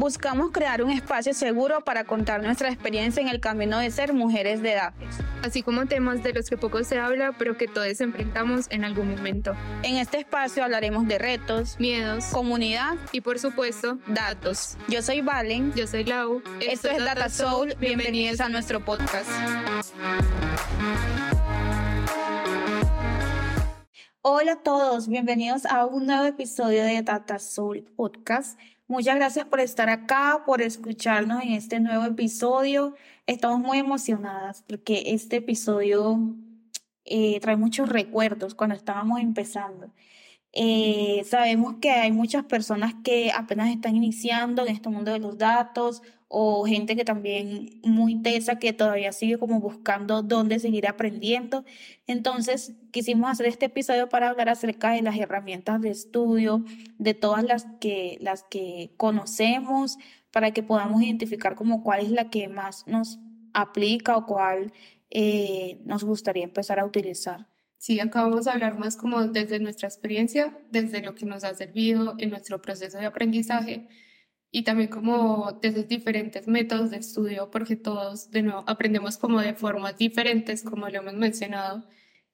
Buscamos crear un espacio seguro para contar nuestra experiencia en el camino de ser mujeres de edad. Así como temas de los que poco se habla, pero que todos enfrentamos en algún momento. En este espacio hablaremos de retos, miedos, comunidad y por supuesto, datos. Yo soy Valen. Yo soy Lau. Esto, es Data Soul. Bienvenidos a nuestro podcast. Hola a todos, bienvenidos a un nuevo episodio de Data Soul Podcast. Muchas gracias por estar acá, por escucharnos en este nuevo episodio. Estamos muy emocionadas porque este episodio eh, trae muchos recuerdos cuando estábamos empezando. Eh, sabemos que hay muchas personas que apenas están iniciando en este mundo de los datos o gente que también muy tesa que todavía sigue como buscando dónde seguir aprendiendo. Entonces quisimos hacer este episodio para hablar acerca de las herramientas de estudio, de todas las que, las que conocemos, para que podamos identificar como cuál es la que más nos aplica o cuál eh, nos gustaría empezar a utilizar. Sí, acá vamos a hablar más como desde nuestra experiencia, desde lo que nos ha servido en nuestro proceso de aprendizaje y también como desde diferentes métodos de estudio, porque todos, de nuevo, aprendemos como de formas diferentes, como lo hemos mencionado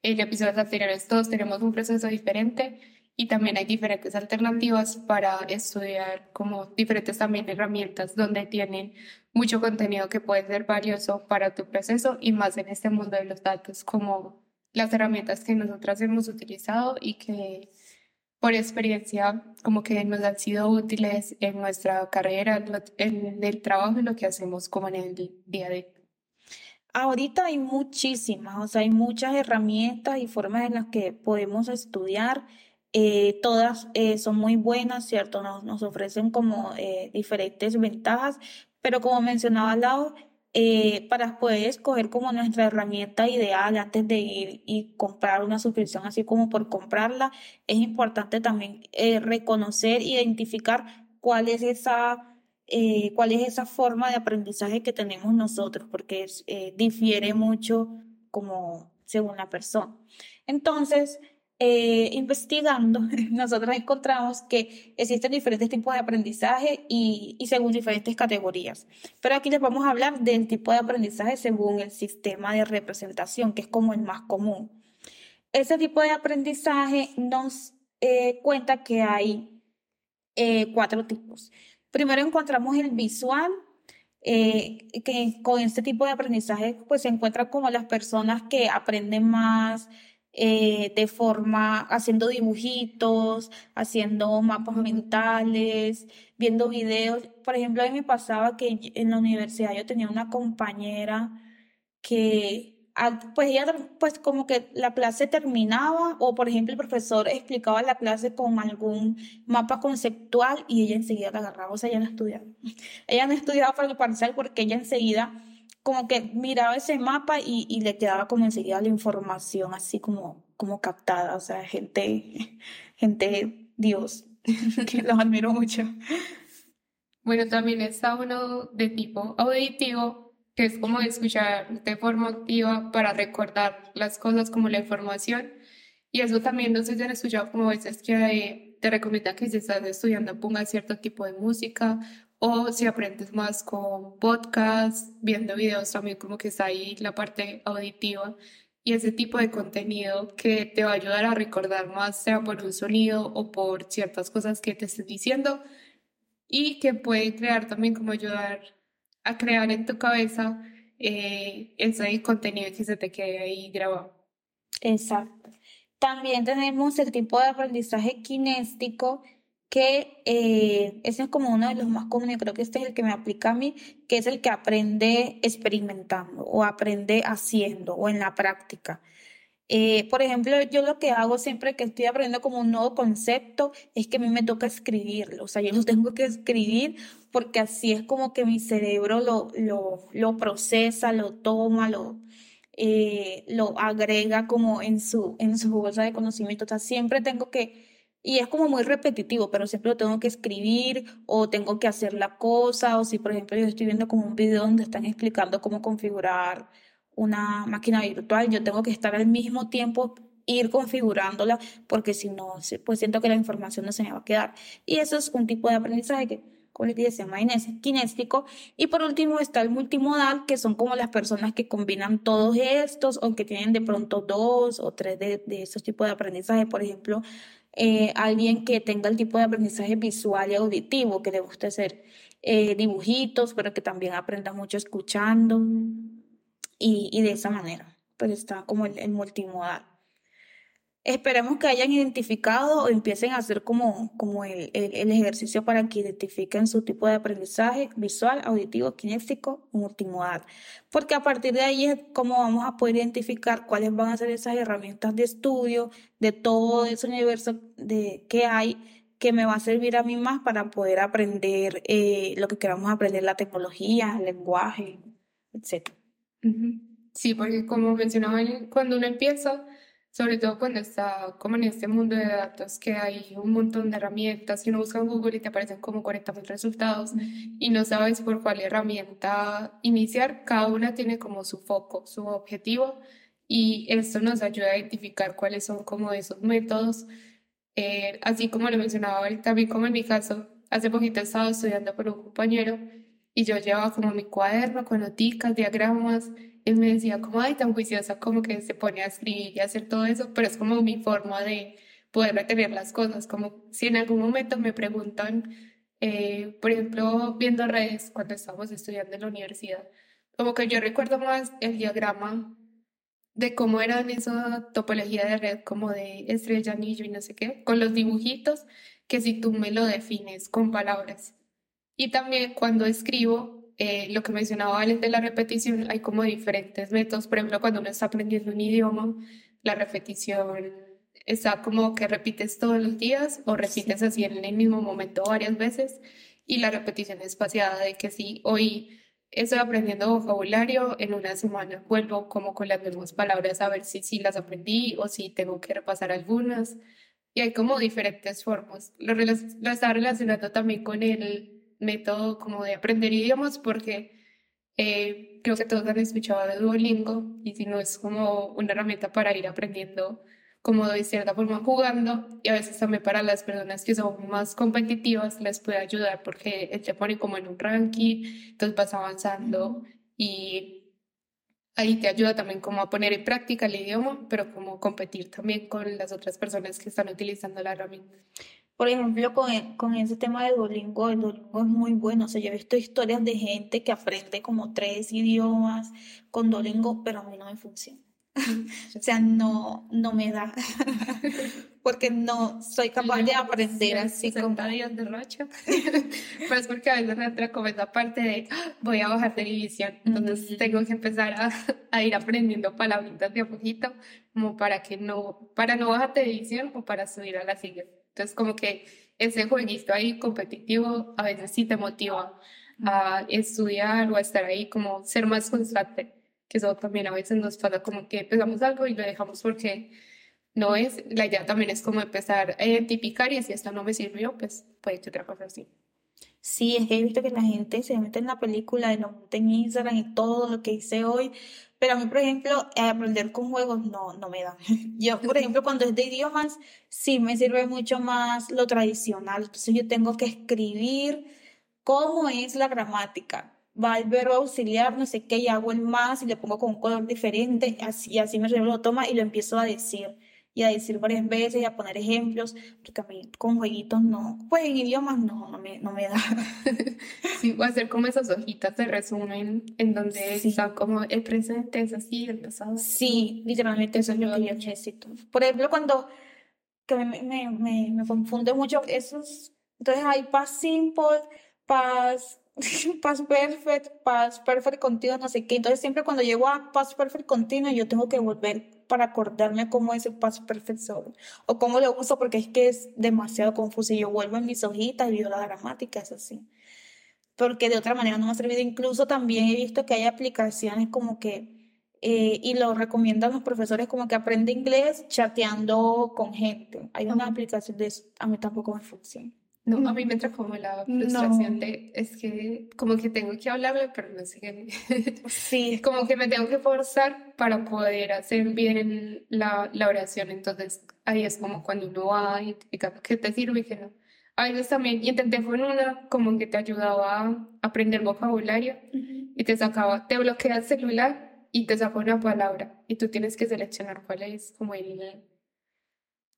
en episodios anteriores, todos tenemos un proceso diferente y también hay diferentes alternativas para estudiar como diferentes también herramientas donde tienen mucho contenido que puede ser valioso para tu proceso y más en este mundo de los datos como las herramientas que nosotras hemos utilizado y que por experiencia como que nos han sido útiles en nuestra carrera, en el trabajo y lo que hacemos como en el día a día. Ahorita hay muchísimas, o sea, hay muchas herramientas y formas en las que podemos estudiar. Eh, todas eh, son muy buenas, ¿cierto? Nos, nos ofrecen como eh, diferentes ventajas, pero como mencionaba lado, eh, para poder escoger como nuestra herramienta ideal antes de ir y comprar una suscripción, así como por comprarla, es importante también eh, reconocer, identificar cuál es esa, eh, cuál es esa forma de aprendizaje que tenemos nosotros, porque difiere mucho como según la persona. Entonces, eh, investigando, nosotros encontramos que existen diferentes tipos de aprendizaje y, según diferentes categorías. Pero aquí les vamos a hablar del tipo de aprendizaje según el sistema de representación, que es como el más común. Ese tipo de aprendizaje nos eh, cuenta que hay eh, cuatro tipos. Primero encontramos el visual, que con este tipo de aprendizaje pues se encuentra como las personas que aprenden más eh, de forma, haciendo dibujitos, haciendo mapas mentales, viendo videos. Por ejemplo, a mí me pasaba que en la universidad yo tenía una compañera que pues ella pues como que la clase terminaba o por ejemplo el profesor explicaba la clase con algún mapa conceptual y ella enseguida la agarraba, o sea, ella no estudiaba. Ella no estudiaba para el parcial porque ella enseguida como que miraba ese mapa y, y, le quedaba como enseguida la información así como, como captada, o sea, gente, gente Dios, que los admiro mucho. Bueno, también está uno de tipo auditivo, que es como escuchar de forma activa para recordar las cosas como la información. Y eso también no sé si han escuchado como veces que te recomienda que si estás estudiando pongas cierto tipo de música o si aprendes más con podcast, viendo videos también como que está ahí la parte auditiva y ese tipo de contenido que te va a ayudar a recordar más, sea por un sonido o por ciertas cosas que te estén diciendo y que puede crear también como ayudar a crear en tu cabeza eh, ese contenido que se te quede ahí grabado. Exacto. También tenemos el tipo de aprendizaje kinéstico que eh, ese es como uno de los más comunes, creo que este es el que me aplica a mí, que es el que aprende experimentando o aprende haciendo o en la práctica. Eh, por ejemplo, yo lo que hago siempre que estoy aprendiendo como un nuevo concepto es que a mí me toca escribirlo, o sea, yo lo tengo que escribir porque así es como que mi cerebro lo, lo, lo procesa, lo toma, lo, eh, lo agrega como en su, en su bolsa de conocimiento, o sea, siempre tengo que y es como muy repetitivo, pero siempre lo tengo que escribir o tengo que hacer la cosa, o si por ejemplo yo estoy viendo como un video donde están explicando cómo configurar una máquina virtual, yo tengo que estar al mismo tiempo ir configurándola porque si no, pues siento que la información no se me va a quedar. Y eso es un tipo de aprendizaje que como les dije, se llama kinéstico. Y por último está el multimodal, que son como las personas que combinan todos estos o que tienen de pronto dos o tres de, de estos tipos de aprendizaje. Por ejemplo, eh, alguien que tenga el tipo de aprendizaje visual y auditivo, que le guste hacer eh, dibujitos, pero que también aprenda mucho escuchando y, y de esa manera. Pues está como el multimodal. Esperemos que hayan identificado o empiecen a hacer como, como el, el, ejercicio para que identifiquen su tipo de aprendizaje visual, auditivo, kinésico multimodal. Porque a partir de ahí es como vamos a poder identificar cuáles van a ser esas herramientas de estudio de todo ese universo de, que hay que me va a servir a mí más para poder aprender eh, lo que queramos aprender, la tecnología, el lenguaje, etc. Sí, porque como mencionaba, cuando uno empieza sobre todo cuando está como en este mundo de datos que hay un montón de herramientas y uno busca en Google y te aparecen como 40 mil resultados y no sabes por cuál herramienta iniciar, cada una tiene como su foco, su objetivo y esto nos ayuda a identificar cuáles son como esos métodos. Eh, así como lo mencionaba ahorita, también como en mi caso, hace poquito estaba estudiando con un compañero y yo llevaba como mi cuaderno con noticas, diagramas él me decía como, ay, tan juiciosa, como que se pone a escribir y hacer todo eso, pero es como mi forma de poder retener las cosas, como si en algún momento me preguntan, eh, por ejemplo, viendo redes cuando estábamos estudiando en la universidad, como que yo recuerdo más el diagrama de cómo era en esa topología de red, como de estrella, anillo y no sé qué, con los dibujitos, que si tú me lo defines con palabras. Y también cuando escribo, eh, lo que mencionaba Valen de la repetición, hay como diferentes métodos. Por ejemplo, cuando uno está aprendiendo un idioma, la repetición está como que repites todos los días o repites así en el mismo momento varias veces. Y la repetición espaciada de que si hoy estoy aprendiendo vocabulario, en una semana vuelvo como con las mismas palabras a ver si, si las aprendí o si tengo que repasar algunas. Y hay como diferentes formas. Lo, lo estaba relacionando también con el método como de aprender idiomas porque eh, creo que todos han escuchado de Duolingo y si no es como una herramienta para ir aprendiendo como de cierta forma jugando y a veces también para las personas que son más competitivas les puede ayudar porque te pone como en un ranking, entonces vas avanzando y ahí te ayuda también como a poner en práctica el idioma, pero como competir también con las otras personas que están utilizando la herramienta. Por ejemplo, con, e, con ese tema de Duolingo, el Duolingo es muy bueno. O sea, yo he visto historias de gente que aprende como tres idiomas con Duolingo, pero a mí no me funciona. o sea, no, no me da. porque no soy capaz de aprender así como... de racha. pero es porque a veces me entra como esa parte de ah, voy a bajar de división. Entonces tengo que empezar a, a, ir aprendiendo palabritas de a poquito como para que no, para no bajar de división o para subir a la siguiente. Entonces, como que ese jueguito ahí competitivo a veces sí te motiva a estudiar o a estar ahí, como ser más constante, que eso también a veces nos pasa como que empezamos algo y lo dejamos porque no es, la idea también es como empezar a identificar y si esto no me sirvió, pues puede que otra cosa sí. Sí, es que he visto que la gente se mete en la película y lo monta en Instagram y todo lo que hice hoy, pero a mí, por ejemplo, aprender con juegos no, no me da. Yo, por ejemplo, cuando es de idiomas, sí me sirve mucho más lo tradicional. Entonces yo tengo que escribir cómo es la gramática. Va el verbo auxiliar, no sé qué, y hago el más y le pongo con un color diferente, así, así me lo toma y lo empiezo a decir y a decir varias veces y a poner ejemplos, porque a mí con jueguitos no, pues en idiomas no, no me, no me da. Sí, voy a hacer como esas hojitas de resumen en donde está como el presente es así, el pasado. Sí, literalmente eso es lo que yo necesito. Por ejemplo, cuando que me, me, me, me confunde mucho esos, entonces hay past simple, past past perfect, past perfect continuo, no sé qué. Entonces siempre cuando llego a past perfect continuo yo tengo que volver para acordarme cómo es el past perfect solo o cómo lo uso porque es que es demasiado confuso y yo vuelvo en mis hojitas y veo la gramática, es así. Porque de otra manera no me ha servido. Incluso también he visto que hay aplicaciones como que, eh, y lo recomiendan los profesores como que aprende inglés chateando con gente. Hay una aplicación de eso, a mí tampoco me funciona. No, a mí me entra como la frustración de, es que como que tengo que hablarle, pero no sé qué. Sí. como que me tengo que forzar para poder hacer bien la, la oración. Entonces ahí es como cuando uno va identificando qué te sirve y qué no. A veces también intenté con una como que te ayudaba a aprender vocabulario y te sacaba, te bloquea el celular y te saca una palabra y tú tienes que seleccionar cuál es como el,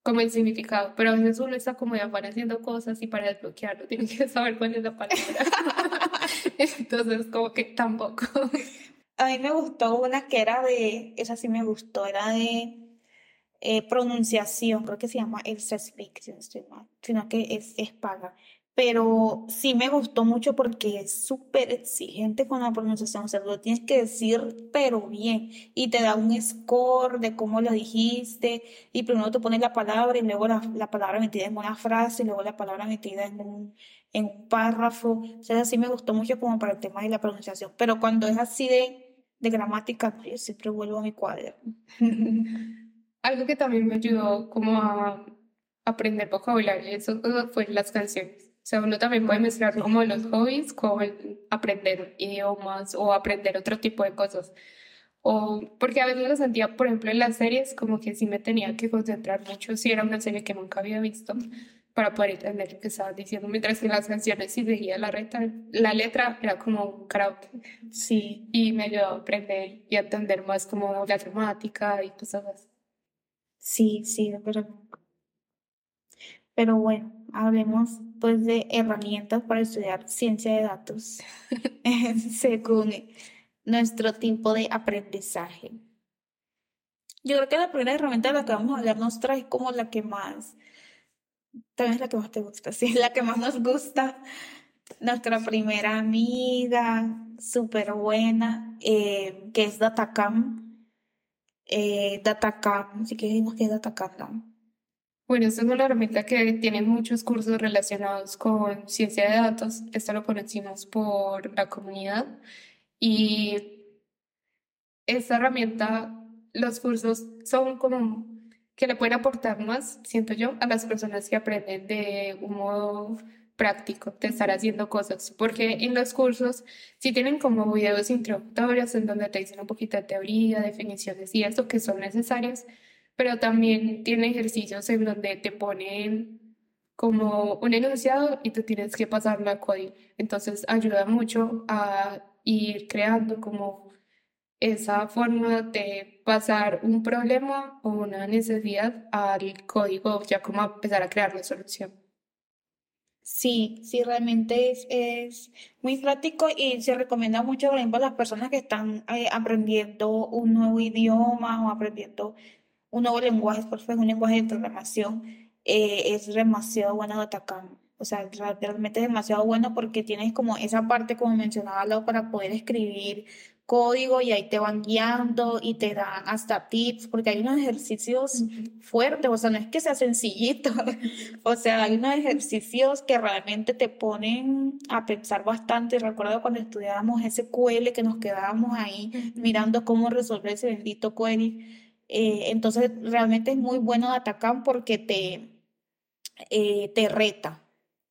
como el significado. Pero a veces uno está como apareciendo cosas y para desbloquearlo tiene que saber cuál es la palabra. Entonces como que tampoco. A mí me gustó una que era de, esa sí me gustó, era de eh, pronunciación, creo que se llama el si no que es, es paga. Pero sí me gustó mucho porque es súper exigente con la pronunciación, o sea, lo tienes que decir pero bien y te da un score de cómo lo dijiste y primero te pones la palabra y luego la, la palabra metida en una frase y luego la palabra metida en un, en un párrafo. O sea, sí me gustó mucho como para el tema de la pronunciación, pero cuando es así de, de gramática, yo siempre vuelvo a mi cuaderno. Algo que también me ayudó como a aprender vocabulario, eso fue las canciones. Sea, uno también puede mezclar como los hobbies con aprender idiomas o aprender otro tipo de cosas. O porque a veces lo sentía, por ejemplo, en las series, como que sí me tenía que concentrar mucho si era una serie que nunca había visto para poder entender lo que estaba diciendo, mientras que en las canciones si seguía la, reta, la letra era como un karaoke. Sí. Y me ayudó a aprender y a entender más como la gramática y cosas así. Sí, sí, pero, pero bueno, hablemos pues de herramientas para estudiar ciencia de datos según nuestro tipo de aprendizaje. Yo creo que la primera herramienta de la que vamos a hablar nos trae como la que más, tal vez la que más te gusta, sí, la que más nos gusta. Nuestra primera amiga, súper buena, eh, que es Datacam eh, DataCamp, si quieres que es DataCamp. Bueno, esta es una herramienta que tiene muchos cursos relacionados con ciencia de datos. Esto lo conocimos por la comunidad. Y esta herramienta, los cursos son como que le pueden aportar más, siento yo, a las personas que aprenden de un modo práctico de estar haciendo cosas, porque en los cursos sí tienen como videos introductorios en donde te dicen un poquito de teoría, definiciones y eso que son necesarios, pero también tiene ejercicios en donde te ponen como un enunciado y tú tienes que pasarlo a código. Entonces ayuda mucho a ir creando como esa forma de pasar un problema o una necesidad al código, ya como empezar a crear la solución. Sí, sí, realmente es, es muy práctico y se recomienda mucho, por ejemplo, a las personas que están eh, aprendiendo un nuevo idioma o aprendiendo un nuevo lenguaje, por ejemplo, un lenguaje de programación, eh, es demasiado bueno atacar. O sea, realmente es demasiado bueno porque tienes como esa parte, como mencionaba, para poder escribir código y ahí te van guiando y te dan hasta tips, porque hay unos ejercicios fuertes, o sea, no es que sea sencillito, o sea, hay unos ejercicios que realmente te ponen a pensar bastante. Recuerdo cuando estudiábamos SQL que nos quedábamos ahí mirando cómo resolver ese bendito query. Eh, entonces, realmente es muy bueno de atacar porque te, eh, te reta,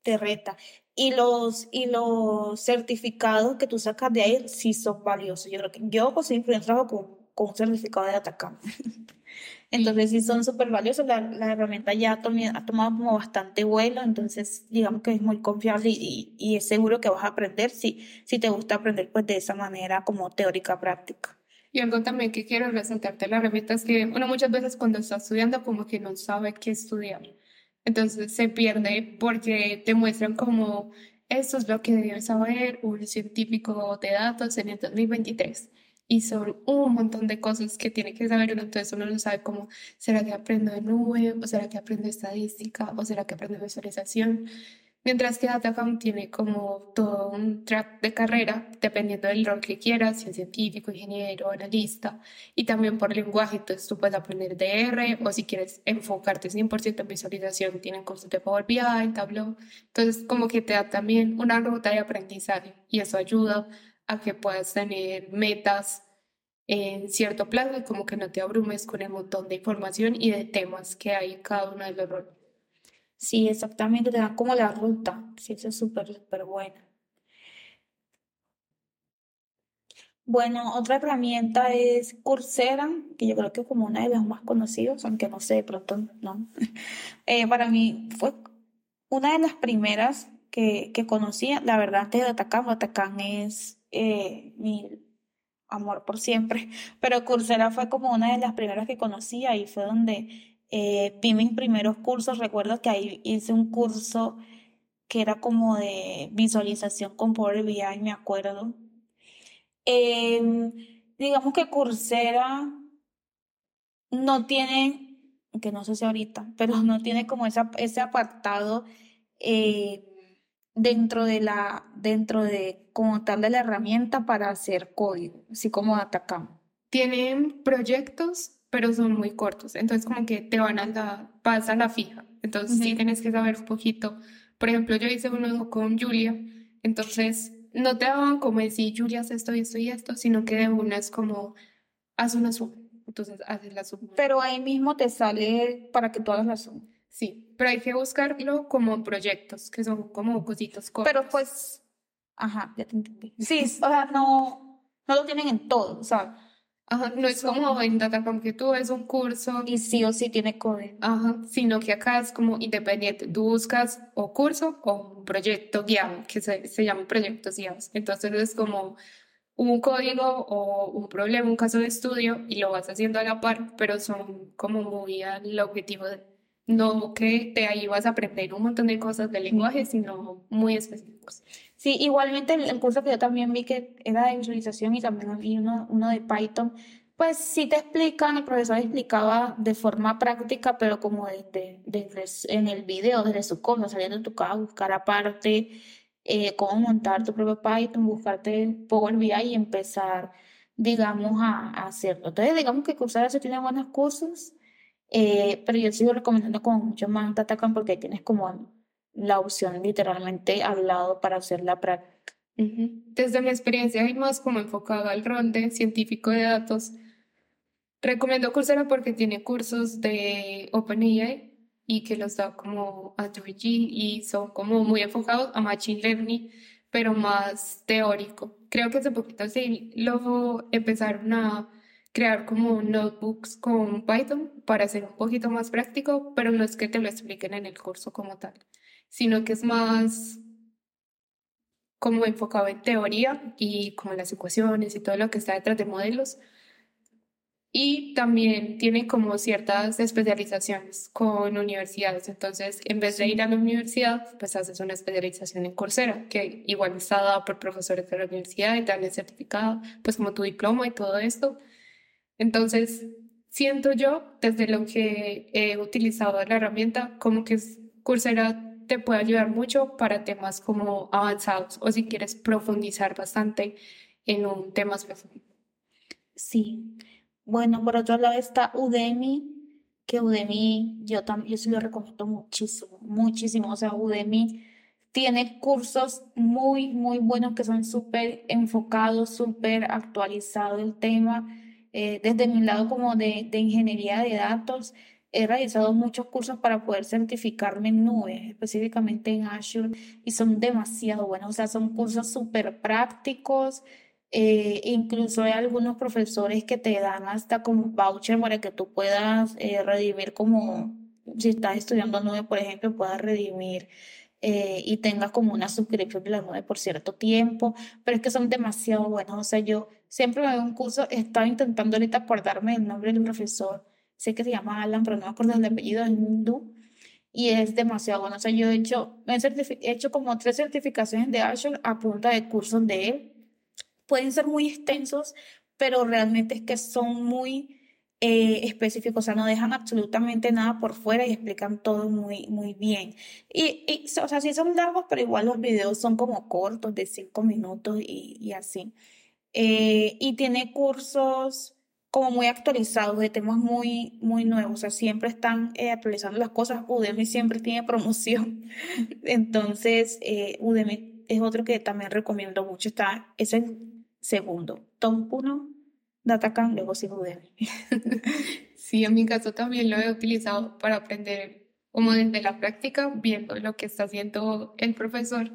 te reta y los, y los certificados que tú sacas de ahí sí son valiosos. Yo creo que yo conseguí un trabajo con, con un certificado de Atacama. entonces sí son súper valiosos. La, la, herramienta ya ha, tomado, ha tomado como bastante vuelo, entonces digamos que es muy confiable y, y, es seguro que vas a aprender si, si te gusta aprender pues de esa manera como teórica práctica. Y algo también que quiero resaltarte la herramienta es que uno muchas veces cuando está estudiando como que no sabe qué estudiar. Entonces se pierde porque te muestran como esto es lo que debes saber un científico de datos en el 2023. Y son un montón de cosas que tiene que saber uno, entonces uno no sabe cómo, ¿será que aprendo de nube? ¿O será que aprendo estadística? ¿O será que aprendo visualización? Mientras que Datacom tiene como todo un track de carrera, dependiendo del rol que quieras, si es científico, ingeniero, analista, y también por lenguaje, entonces tú puedes aprender de R, o si quieres enfocarte 100% en visualización, tienen cursos de Power BI, Tableau, entonces como que te da también una ruta de aprendizaje, y eso ayuda a que puedas tener metas en cierto plazo y como que no te abrumes con el montón de información y de temas que hay en cada uno de los roles. Sí, exactamente, te dan como la ruta. Sí, es súper, súper bueno. Bueno, otra herramienta es Coursera, que yo creo que es como una de las más conocidas, aunque no sé, de pronto no. Eh, para mí fue una de las primeras que, que conocía, la verdad, antes de Atacán, Atacán es eh, mi amor por siempre, pero Coursera fue como una de las primeras que conocí, ahí fue donde eh, vi mis primeros cursos, recuerdo que ahí hice un curso que era como de visualización con Power BI, me acuerdo. Em, digamos que Coursera no tiene, que no sé si ahorita, pero no tiene como esa, ese apartado eh, dentro de la, dentro de como tal de la herramienta para hacer código, así como Atacam. Tienen proyectos, pero son muy cortos, entonces como que te van a la, vas a la fija, entonces sí tienes que saber un poquito. Por ejemplo, yo hice uno con Julia, entonces no te daban como decir, Julia, haz esto y esto y esto, sino que de una es como, haz una suma, entonces haces la suma. Pero ahí mismo te sale para que tú hagas la suma. Sí, pero hay que buscarlo como proyectos, que son como cositos cortos. Pero pues, ajá, ya te entendí. Sí, o sea, no, no lo tienen en todo, o sea. Ajá, no es como en Datacom que tú ves un curso. Y sí o sí tiene código. Ajá, sino que acá es como independiente. Tú buscas o curso o un proyecto guiado, que se, se llaman proyectos guiados. Entonces es como un código o un problema, un caso de estudio y lo vas haciendo a la par, pero son como muy al objetivo de no que de ahí vas a aprender un montón de cosas de lenguaje, sino muy específicos. Sí, igualmente el, curso que yo también vi que era de visualización y también vi uno, uno de Python, pues sí te explican, el profesor explicaba de forma práctica, pero como desde, en el video, desde su cosa, saliendo de tu casa, buscar aparte eh, cómo montar tu propio Python, buscarte Power BI y empezar, digamos, a, hacerlo. Entonces, digamos que Coursera se tiene buenos cursos eh, pero yo sigo recomendando como mucho más Datacam porque tienes como la opción literalmente al lado para hacer la práctica. Desde mi experiencia y más como enfocado al rol de científico de datos, recomiendo Coursera porque tiene cursos de OpenAI y que los da como a y son como muy enfocados a Machine Learning, pero más teórico. Creo que hace poquito sí lo empezaron a crear como notebooks con Python para hacer un poquito más práctico, pero no es que te lo expliquen en el curso como tal, sino que es más como enfocado en teoría y como las ecuaciones y todo lo que está detrás de modelos. Y también tiene como ciertas especializaciones con universidades. Entonces, en vez de ir a la universidad, pues haces una especialización en Coursera, que igual está dada por profesores de la universidad y te dan el certificado, pues como tu diploma y todo esto. Entonces, siento yo, desde lo que he utilizado la herramienta, como que Coursera te puede ayudar mucho para temas como avanzados o si quieres profundizar bastante en un tema específico. Sí. Bueno, por otro lado está Udemy, que Udemy yo también yo sí lo recomiendo muchísimo, muchísimo. O sea, Udemy tiene cursos muy, muy buenos que son súper enfocados, súper actualizados el tema eh, desde mi lado como de, de, ingeniería de datos, he realizado muchos cursos para poder certificarme en nube, específicamente en Azure, y son demasiado buenos, o sea, son cursos súper prácticos. Eh, incluso hay algunos profesores que te dan hasta como voucher para que tú puedas eh, redimir como, si estás estudiando nube, por ejemplo, puedas redimir eh, y tengas como una suscripción de la nube por cierto tiempo, pero es que son demasiado buenos. O sea, yo siempre me doy un curso, estaba intentando ahorita acordarme el nombre del profesor, sé que se llama Alan, pero no me acuerdo el apellido, del hindú, y es demasiado bueno. O sea, yo he hecho, he hecho como tres certificaciones de Azure a punta de cursos de él. Pueden ser muy extensos, pero realmente es que son muy eh, específicos, o sea, no dejan absolutamente nada por fuera y explican todo muy, muy bien. Y, y, o sea, sí son largos, pero igual los videos son como cortos, de cinco minutos y, y así. Eh, y tiene cursos como muy actualizados, de temas muy, muy nuevos, o sea, siempre están eh, actualizando las cosas. Udemy siempre tiene promoción. Entonces, Udemy es otro que también recomiendo mucho. Está, es el segundo. Top 1 Datacam, luego sí Udemy. sí, en mi caso también lo he utilizado para aprender como desde la práctica, viendo lo que está haciendo el profesor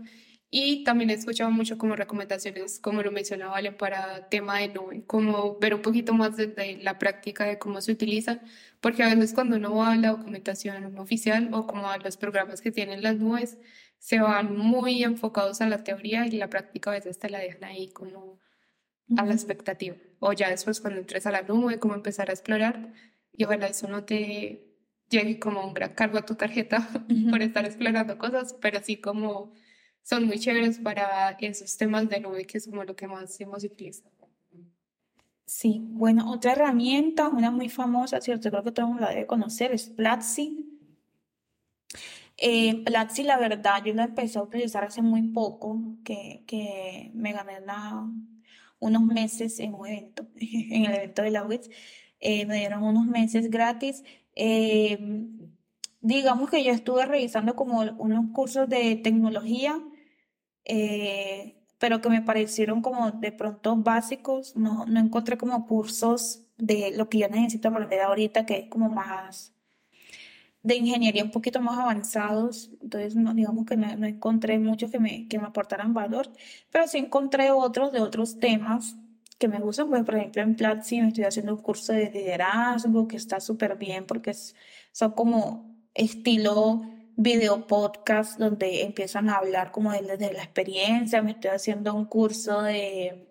Y también he escuchado mucho como recomendaciones, como lo mencionaba Vale, para tema de nube, como ver un poquito más desde la práctica de cómo se utiliza, porque a veces cuando uno va a la documentación oficial o como a los programas que tienen las nubes, se van muy enfocados a la teoría y la práctica a veces te la dejan ahí como a la expectativa. O ya después cuando entres a la nube, como empezar a explorar y ojalá eso no te llegue como un gran cargo a tu tarjeta por estar explorando cosas, pero sí como son muy chéveres para esos temas de nube, que es como lo que más hemos utilizado. Sí, bueno, otra herramienta, una muy famosa, ¿cierto? Creo que todo el mundo la debe conocer, es Platzi. Eh, Platzi, la verdad, yo la empecé a utilizar hace muy poco, que, que me gané unos meses en un evento, en el evento de la WITS, eh, me dieron unos meses gratis. Eh, digamos que yo estuve revisando como unos cursos de tecnología eh, pero que me parecieron como de pronto básicos, no, no encontré como cursos de lo que yo necesito aprender ahorita, que es como más de ingeniería un poquito más avanzados, entonces no, digamos que no, no encontré muchos que me, que me aportaran valor, pero sí encontré otros de otros temas que me gustan, pues por ejemplo en Platzi me estoy haciendo un curso de liderazgo que está súper bien porque es, son como estilo video podcast donde empiezan a hablar como de, la experiencia. Me estoy haciendo un curso de,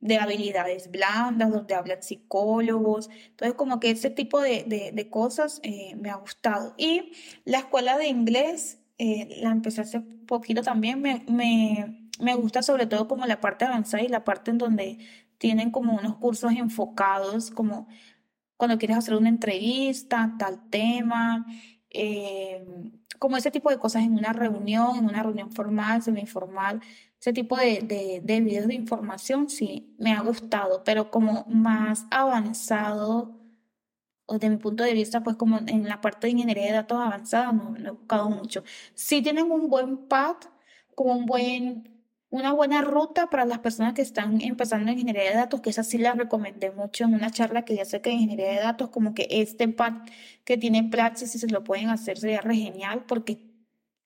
de habilidades blandas donde hablan psicólogos. Entonces como que ese tipo de, de, cosas eh, me ha gustado. Y la escuela de inglés eh, la empecé hace poquito también. Me, me, me gusta sobre todo como la parte avanzada y la parte en donde tienen como unos cursos enfocados como cuando quieres hacer una entrevista, tal tema. Eh, como ese tipo de cosas en una reunión, en una reunión formal, semi-informal, ese tipo de, de, de videos de información sí me ha gustado, pero como más avanzado, o de mi punto de vista, pues como en la parte de ingeniería de datos avanzada no, no he buscado mucho. Sí tienen un buen pad, como un buen una buena ruta para las personas que están empezando en ingeniería de datos, que esa sí la recomendé mucho en una charla que ya sé que en ingeniería de datos, como que este que tiene Praxis, si se lo pueden hacer, sería re genial, porque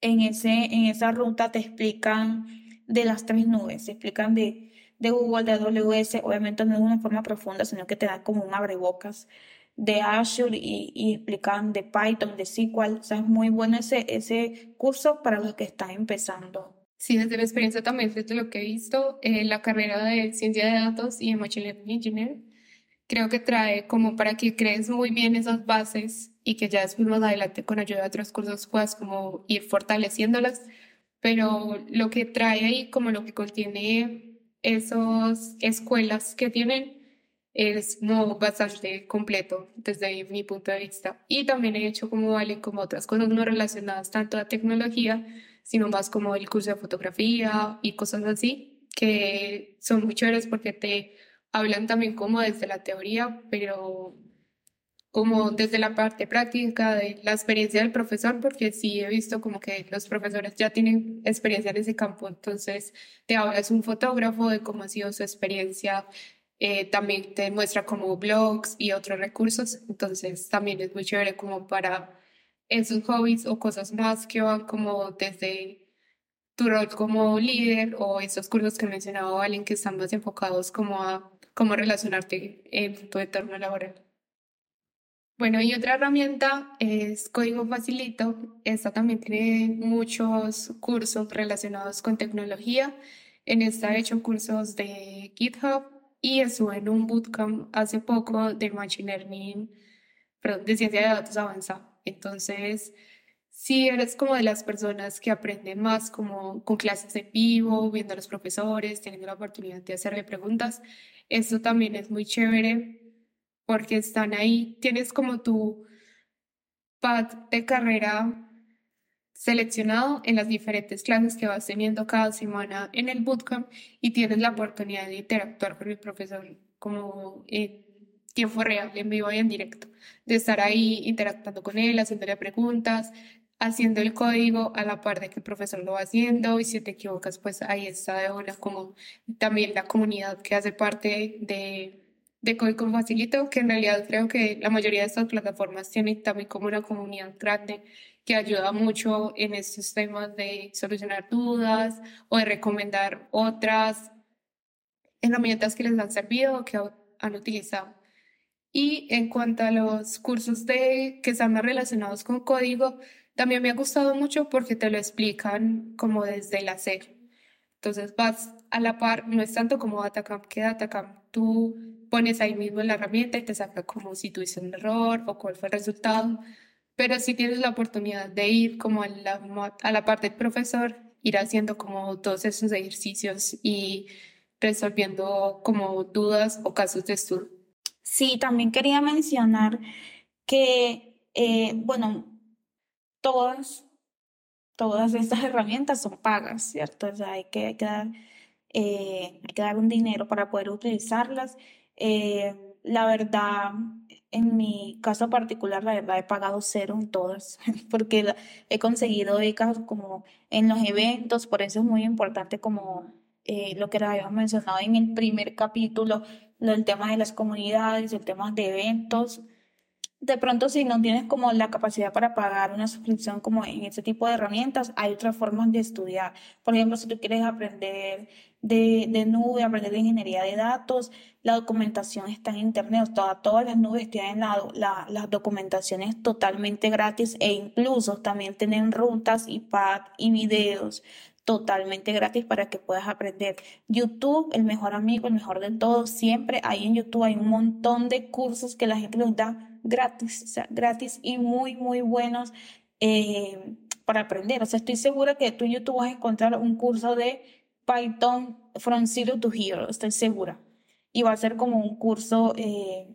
en, ese, en esa ruta te explican de las tres nubes, te explican de, de Google, de AWS, obviamente no de una forma profunda, sino que te dan como un abrebocas de Azure y, y explican de Python, de SQL, o sea, es muy bueno ese, ese curso para los que están empezando Sí, desde la experiencia también, desde lo que he visto, eh, la carrera de ciencia de datos y de Machine Learning Engineer, creo que trae como para que crees muy bien esas bases y que ya después más adelante con ayuda de otros cursos puedas como ir fortaleciéndolas, pero lo que trae ahí como lo que contiene esas escuelas que tienen es no bastante completo desde mi punto de vista. Y también he hecho como vale como otras cosas no relacionadas tanto a tecnología, sino más como el curso de fotografía y cosas así, que son muy chéveres porque te hablan también como desde la teoría, pero como desde la parte práctica de la experiencia del profesor, porque sí he visto como que los profesores ya tienen experiencia en ese campo, entonces te hablas un fotógrafo de cómo ha sido su experiencia, eh, también te muestra como blogs y otros recursos, entonces también es muy chévere como para esos hobbies o cosas más que van como desde tu rol como líder o esos cursos que mencionaba Valen que están más enfocados como a cómo relacionarte en tu entorno laboral. Bueno, y otra herramienta es Código Facilito. Esta también tiene muchos cursos relacionados con tecnología. En esta he hecho cursos de GitHub y estuve en un bootcamp hace poco de Machine Learning, perdón, de ciencia de datos avanzada. Entonces, si eres como de las personas que aprenden más como con clases en vivo, viendo a los profesores, teniendo la oportunidad de hacerle preguntas, eso también es muy chévere porque están ahí, tienes como tu pad de carrera seleccionado en las diferentes clases que vas teniendo cada semana en el bootcamp y tienes la oportunidad de interactuar con el profesor como en tiempo real, en vivo y en directo de estar ahí interactuando con él, haciéndole preguntas, haciendo el código a la par de que el profesor lo va haciendo y si te equivocas, pues ahí está de una como también la comunidad que hace parte de, de Código Facilito, que en realidad creo que la mayoría de estas plataformas tienen también como una comunidad grande que ayuda mucho en estos temas de solucionar dudas o de recomendar otras herramientas que les han servido o que han utilizado. Y en cuanto a los cursos de, que están más relacionados con código, también me ha gustado mucho porque te lo explican como desde la cero. Entonces vas a la par, no es tanto como Datacamp que Datacamp. Tú pones ahí mismo la herramienta y te saca como si tuviste un error o cuál fue el resultado. Pero si tienes la oportunidad de ir como a la, a la parte del profesor, ir haciendo como todos esos ejercicios y resolviendo como dudas o casos de estudio. Sí, también quería mencionar que, eh, bueno, todas, todas estas herramientas son pagas, ¿cierto? O sea, hay que, hay que dar, eh, hay que dar un dinero para poder utilizarlas. Eh, la verdad, en mi caso particular, la verdad, he pagado cero en todas, porque he conseguido becas como en los eventos, por eso es muy importante como lo que habíamos mencionado en el primer capítulo, el tema de las comunidades, el tema de eventos. De pronto, si no tienes como la capacidad para pagar una suscripción como en ese tipo de herramientas, hay otras formas de estudiar. Por ejemplo, si tú quieres aprender de, de nube, aprender de ingeniería de datos, la documentación está en internet, toda, todas las nubes tienen la, la, las documentaciones totalmente gratis e incluso también tienen rutas y pad y videos totalmente gratis para que puedas aprender. YouTube, el mejor amigo, el mejor de todos, siempre ahí en YouTube hay un montón de cursos que la gente los da gratis, gratis y muy, muy buenos eh, para aprender. O sea, estoy segura que tú en YouTube vas a encontrar un curso de Python from zero to hero, estoy segura. Y va a ser como un curso eh,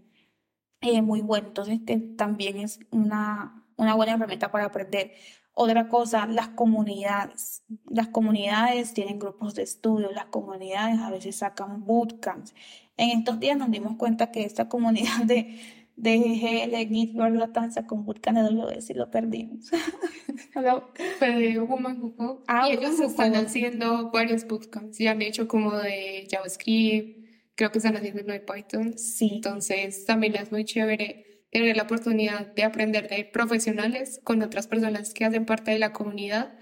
eh, muy bueno. Entonces, también es una, una buena herramienta para aprender. Otra cosa, las comunidades. Las comunidades tienen grupos de estudio, las comunidades a veces sacan bootcamps. En estos días nos dimos cuenta que esta comunidad de, de GL, Git, Latam con bootcamp de WS y lo perdimos. Pero Woman ah, y ellos están haciendo varios bootcamps y han hecho como de JavaScript, creo que están haciendo uno de Python. Sí. Entonces también es muy chévere tener la oportunidad de aprender de profesionales con otras personas que hacen parte de la comunidad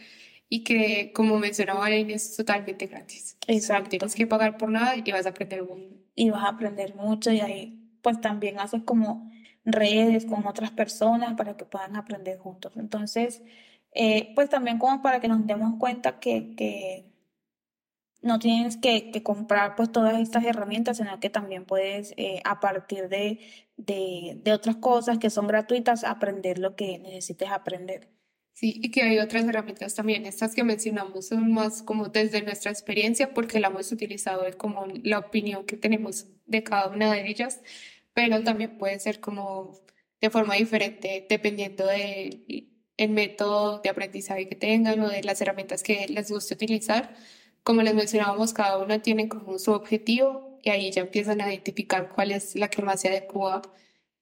y que, como mencionaba Elaine, es totalmente gratis. Exacto. No tienes que pagar por nada y vas a aprender mucho. Y vas a aprender mucho y ahí pues también haces como redes con otras personas para que puedan aprender juntos. Entonces, eh, pues también como para que nos demos cuenta que, que no tienes que, que, comprar pues todas estas herramientas, sino que también puedes eh, a partir de, de, de, otras cosas que son gratuitas aprender lo que necesites aprender. Sí, y que hay otras herramientas también. Estas que mencionamos son más como desde nuestra experiencia porque la hemos utilizado como la opinión que tenemos de cada una de ellas, pero también puede ser como de forma diferente dependiendo del el método de aprendizaje que tengan o de las herramientas que les guste utilizar como les mencionábamos, cada uno tiene como su objetivo y ahí ya empiezan a identificar cuál es la que más se adecua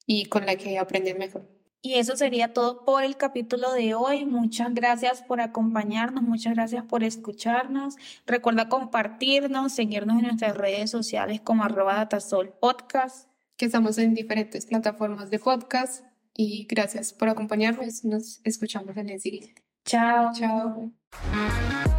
y con la que aprenden mejor. Y eso sería todo por el capítulo de hoy. Muchas gracias por acompañarnos, muchas gracias por escucharnos. Recuerda compartirnos, seguirnos en nuestras redes sociales como arroba datasol podcast. Que estamos en diferentes plataformas de podcast. Y gracias por acompañarnos. Nos escuchamos en el siguiente. Chao. Chao.